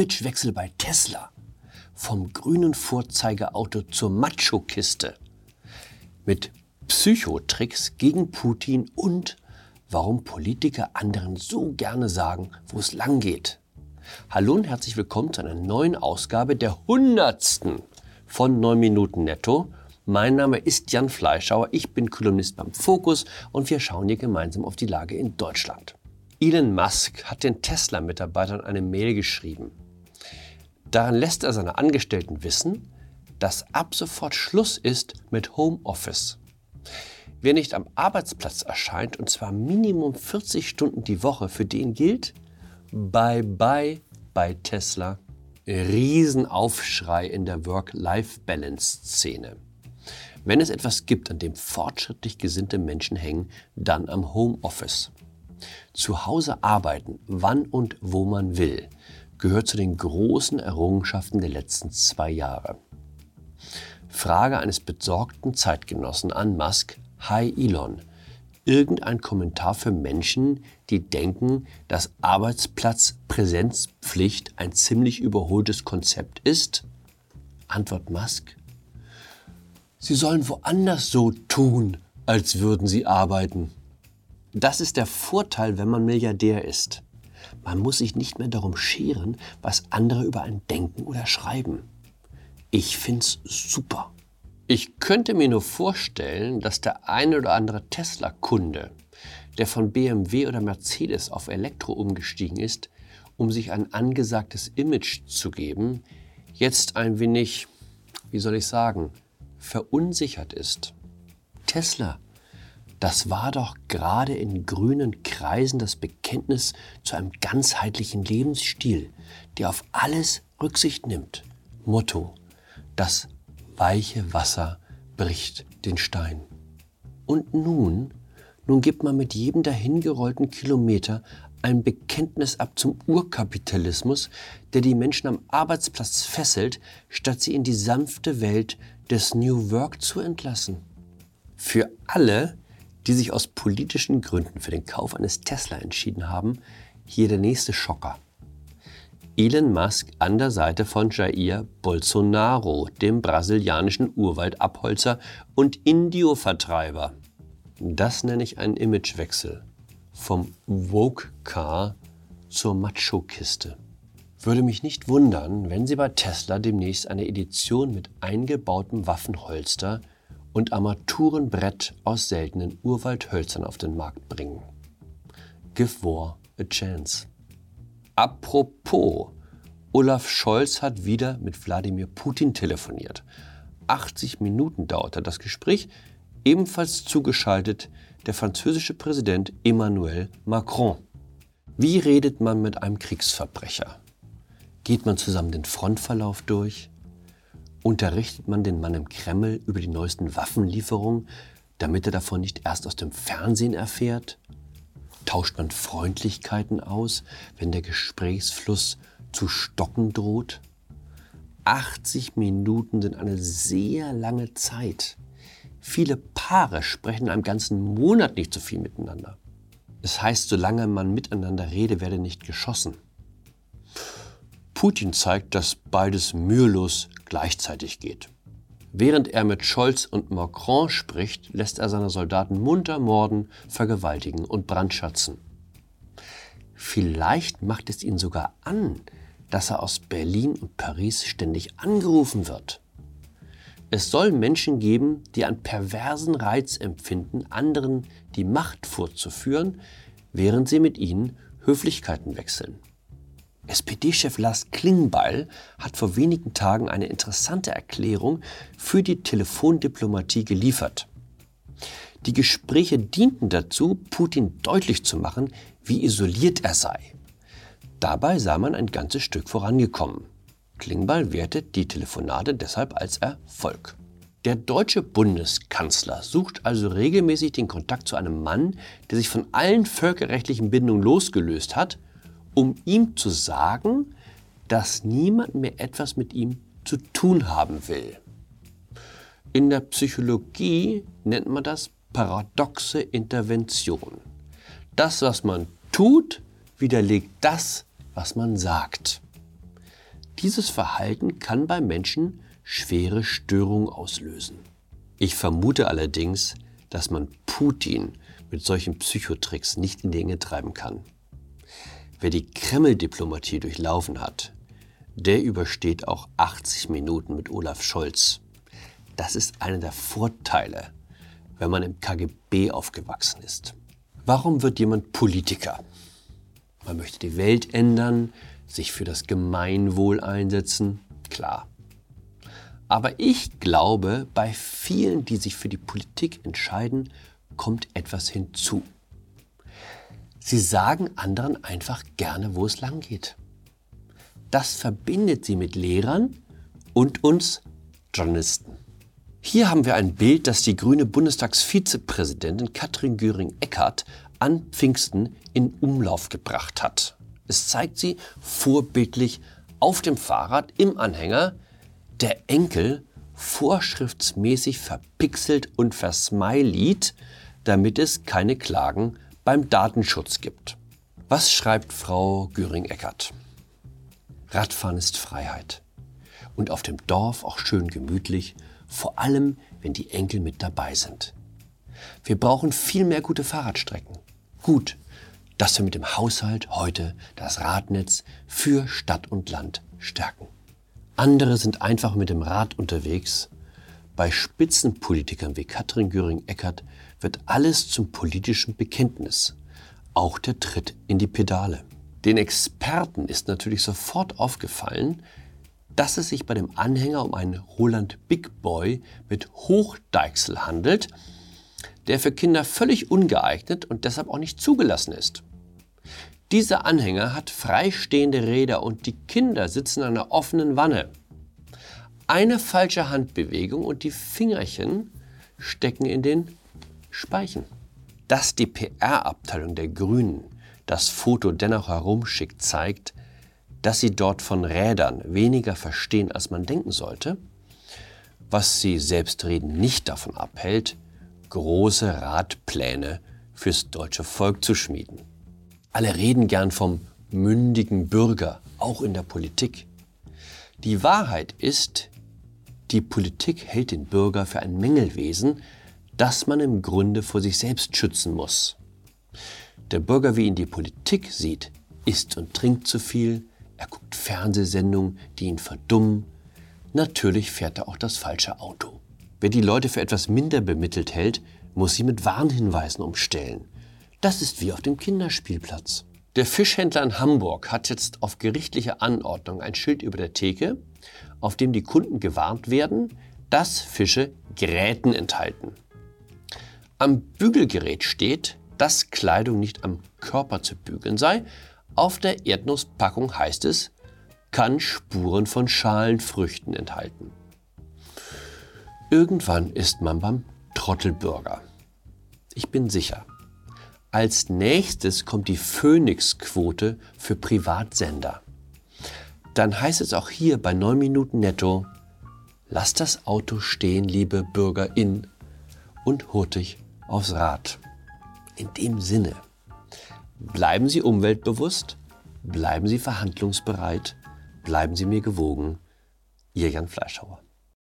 Imagewechsel bei Tesla. Vom grünen Vorzeigeauto zur Macho-Kiste. Mit Psychotricks gegen Putin und warum Politiker anderen so gerne sagen, wo es lang geht. Hallo und herzlich willkommen zu einer neuen Ausgabe der hundertsten von 9 Minuten Netto. Mein Name ist Jan Fleischauer, ich bin Kolumnist beim Fokus und wir schauen hier gemeinsam auf die Lage in Deutschland. Elon Musk hat den Tesla-Mitarbeitern eine Mail geschrieben. Darin lässt er seine Angestellten wissen, dass ab sofort Schluss ist mit Homeoffice. Wer nicht am Arbeitsplatz erscheint, und zwar Minimum 40 Stunden die Woche, für den gilt Bye bye bei Tesla. Riesenaufschrei in der Work-Life-Balance-Szene. Wenn es etwas gibt, an dem fortschrittlich gesinnte Menschen hängen, dann am Homeoffice. Zu Hause arbeiten, wann und wo man will, gehört zu den großen Errungenschaften der letzten zwei Jahre. Frage eines besorgten Zeitgenossen an Musk. Hi Elon. Irgendein Kommentar für Menschen, die denken, dass Arbeitsplatzpräsenzpflicht ein ziemlich überholtes Konzept ist? Antwort Musk. Sie sollen woanders so tun, als würden sie arbeiten. Das ist der Vorteil, wenn man Milliardär ist. Man muss sich nicht mehr darum scheren, was andere über einen denken oder schreiben. Ich find's super. Ich könnte mir nur vorstellen, dass der eine oder andere Tesla-Kunde, der von BMW oder Mercedes auf Elektro umgestiegen ist, um sich ein angesagtes Image zu geben, jetzt ein wenig, wie soll ich sagen, verunsichert ist. Tesla, das war doch gerade in grünen Kreisen das Bekenntnis zu einem ganzheitlichen Lebensstil, der auf alles Rücksicht nimmt. Motto, das weiche Wasser bricht den Stein. Und nun, nun gibt man mit jedem dahingerollten Kilometer ein Bekenntnis ab zum Urkapitalismus, der die Menschen am Arbeitsplatz fesselt, statt sie in die sanfte Welt des New Work zu entlassen. Für alle, die sich aus politischen Gründen für den Kauf eines Tesla entschieden haben, hier der nächste Schocker. Elon Musk an der Seite von Jair Bolsonaro, dem brasilianischen Urwaldabholzer und Indio-Vertreiber. Das nenne ich einen Imagewechsel. Vom Woke-Car zur Macho-Kiste. Würde mich nicht wundern, wenn Sie bei Tesla demnächst eine Edition mit eingebautem Waffenholster und Armaturenbrett aus seltenen Urwaldhölzern auf den Markt bringen. Give War a Chance. Apropos, Olaf Scholz hat wieder mit Wladimir Putin telefoniert. 80 Minuten dauerte das Gespräch, ebenfalls zugeschaltet der französische Präsident Emmanuel Macron. Wie redet man mit einem Kriegsverbrecher? Geht man zusammen den Frontverlauf durch? Unterrichtet man den Mann im Kreml über die neuesten Waffenlieferungen, damit er davon nicht erst aus dem Fernsehen erfährt? Tauscht man Freundlichkeiten aus, wenn der Gesprächsfluss zu stocken droht? 80 Minuten sind eine sehr lange Zeit. Viele Paare sprechen in einem ganzen Monat nicht so viel miteinander. Es heißt, solange man miteinander rede, werde nicht geschossen. Putin zeigt, dass beides mühelos gleichzeitig geht. Während er mit Scholz und Macron spricht, lässt er seine Soldaten munter morden, vergewaltigen und brandschatzen. Vielleicht macht es ihn sogar an, dass er aus Berlin und Paris ständig angerufen wird. Es soll Menschen geben, die einen perversen Reiz empfinden, anderen die Macht vorzuführen, während sie mit ihnen Höflichkeiten wechseln. SPD-Chef Lars Klingbeil hat vor wenigen Tagen eine interessante Erklärung für die Telefondiplomatie geliefert. Die Gespräche dienten dazu, Putin deutlich zu machen, wie isoliert er sei. Dabei sah man ein ganzes Stück vorangekommen. Klingbeil wertet die Telefonate deshalb als Erfolg. Der deutsche Bundeskanzler sucht also regelmäßig den Kontakt zu einem Mann, der sich von allen völkerrechtlichen Bindungen losgelöst hat um ihm zu sagen, dass niemand mehr etwas mit ihm zu tun haben will. In der Psychologie nennt man das paradoxe Intervention. Das, was man tut, widerlegt das, was man sagt. Dieses Verhalten kann bei Menschen schwere Störungen auslösen. Ich vermute allerdings, dass man Putin mit solchen Psychotricks nicht in die Enge treiben kann. Wer die Kreml-Diplomatie durchlaufen hat, der übersteht auch 80 Minuten mit Olaf Scholz. Das ist einer der Vorteile, wenn man im KGB aufgewachsen ist. Warum wird jemand Politiker? Man möchte die Welt ändern, sich für das Gemeinwohl einsetzen, klar. Aber ich glaube, bei vielen, die sich für die Politik entscheiden, kommt etwas hinzu. Sie sagen anderen einfach gerne, wo es lang geht. Das verbindet sie mit Lehrern und uns Journalisten. Hier haben wir ein Bild, das die grüne Bundestagsvizepräsidentin Katrin Göring-Eckardt an Pfingsten in Umlauf gebracht hat. Es zeigt sie vorbildlich auf dem Fahrrad im Anhänger, der Enkel vorschriftsmäßig verpixelt und versmileyt, damit es keine Klagen beim Datenschutz gibt. Was schreibt Frau Göring-Eckardt? Radfahren ist Freiheit. Und auf dem Dorf auch schön gemütlich, vor allem wenn die Enkel mit dabei sind. Wir brauchen viel mehr gute Fahrradstrecken. Gut, dass wir mit dem Haushalt heute das Radnetz für Stadt und Land stärken. Andere sind einfach mit dem Rad unterwegs. Bei Spitzenpolitikern wie Katrin Göring-Eckardt wird alles zum politischen Bekenntnis. Auch der Tritt in die Pedale. Den Experten ist natürlich sofort aufgefallen, dass es sich bei dem Anhänger um einen Roland Big Boy mit Hochdeichsel handelt, der für Kinder völlig ungeeignet und deshalb auch nicht zugelassen ist. Dieser Anhänger hat freistehende Räder und die Kinder sitzen in einer offenen Wanne. Eine falsche Handbewegung und die Fingerchen stecken in den Speichen. Dass die PR-Abteilung der Grünen das Foto dennoch herumschickt, zeigt, dass sie dort von Rädern weniger verstehen, als man denken sollte, was sie selbstreden nicht davon abhält, große Radpläne fürs deutsche Volk zu schmieden. Alle reden gern vom mündigen Bürger, auch in der Politik. Die Wahrheit ist, die Politik hält den Bürger für ein Mängelwesen, das man im Grunde vor sich selbst schützen muss. Der Bürger, wie ihn die Politik sieht, isst und trinkt zu viel, er guckt Fernsehsendungen, die ihn verdummen. Natürlich fährt er auch das falsche Auto. Wer die Leute für etwas minder bemittelt hält, muss sie mit Warnhinweisen umstellen. Das ist wie auf dem Kinderspielplatz. Der Fischhändler in Hamburg hat jetzt auf gerichtliche Anordnung ein Schild über der Theke, auf dem die Kunden gewarnt werden, dass Fische Gräten enthalten. Am Bügelgerät steht, dass Kleidung nicht am Körper zu bügeln sei. Auf der Erdnusspackung heißt es, kann Spuren von Schalenfrüchten enthalten. Irgendwann ist man beim Trottelbürger. Ich bin sicher. Als nächstes kommt die Phoenix-Quote für Privatsender. Dann heißt es auch hier bei 9 Minuten netto, lass das Auto stehen, liebe Bürgerin, und hurtig aufs Rad. In dem Sinne, bleiben Sie umweltbewusst, bleiben Sie verhandlungsbereit, bleiben Sie mir gewogen. Ihr Jan Fleischhauer.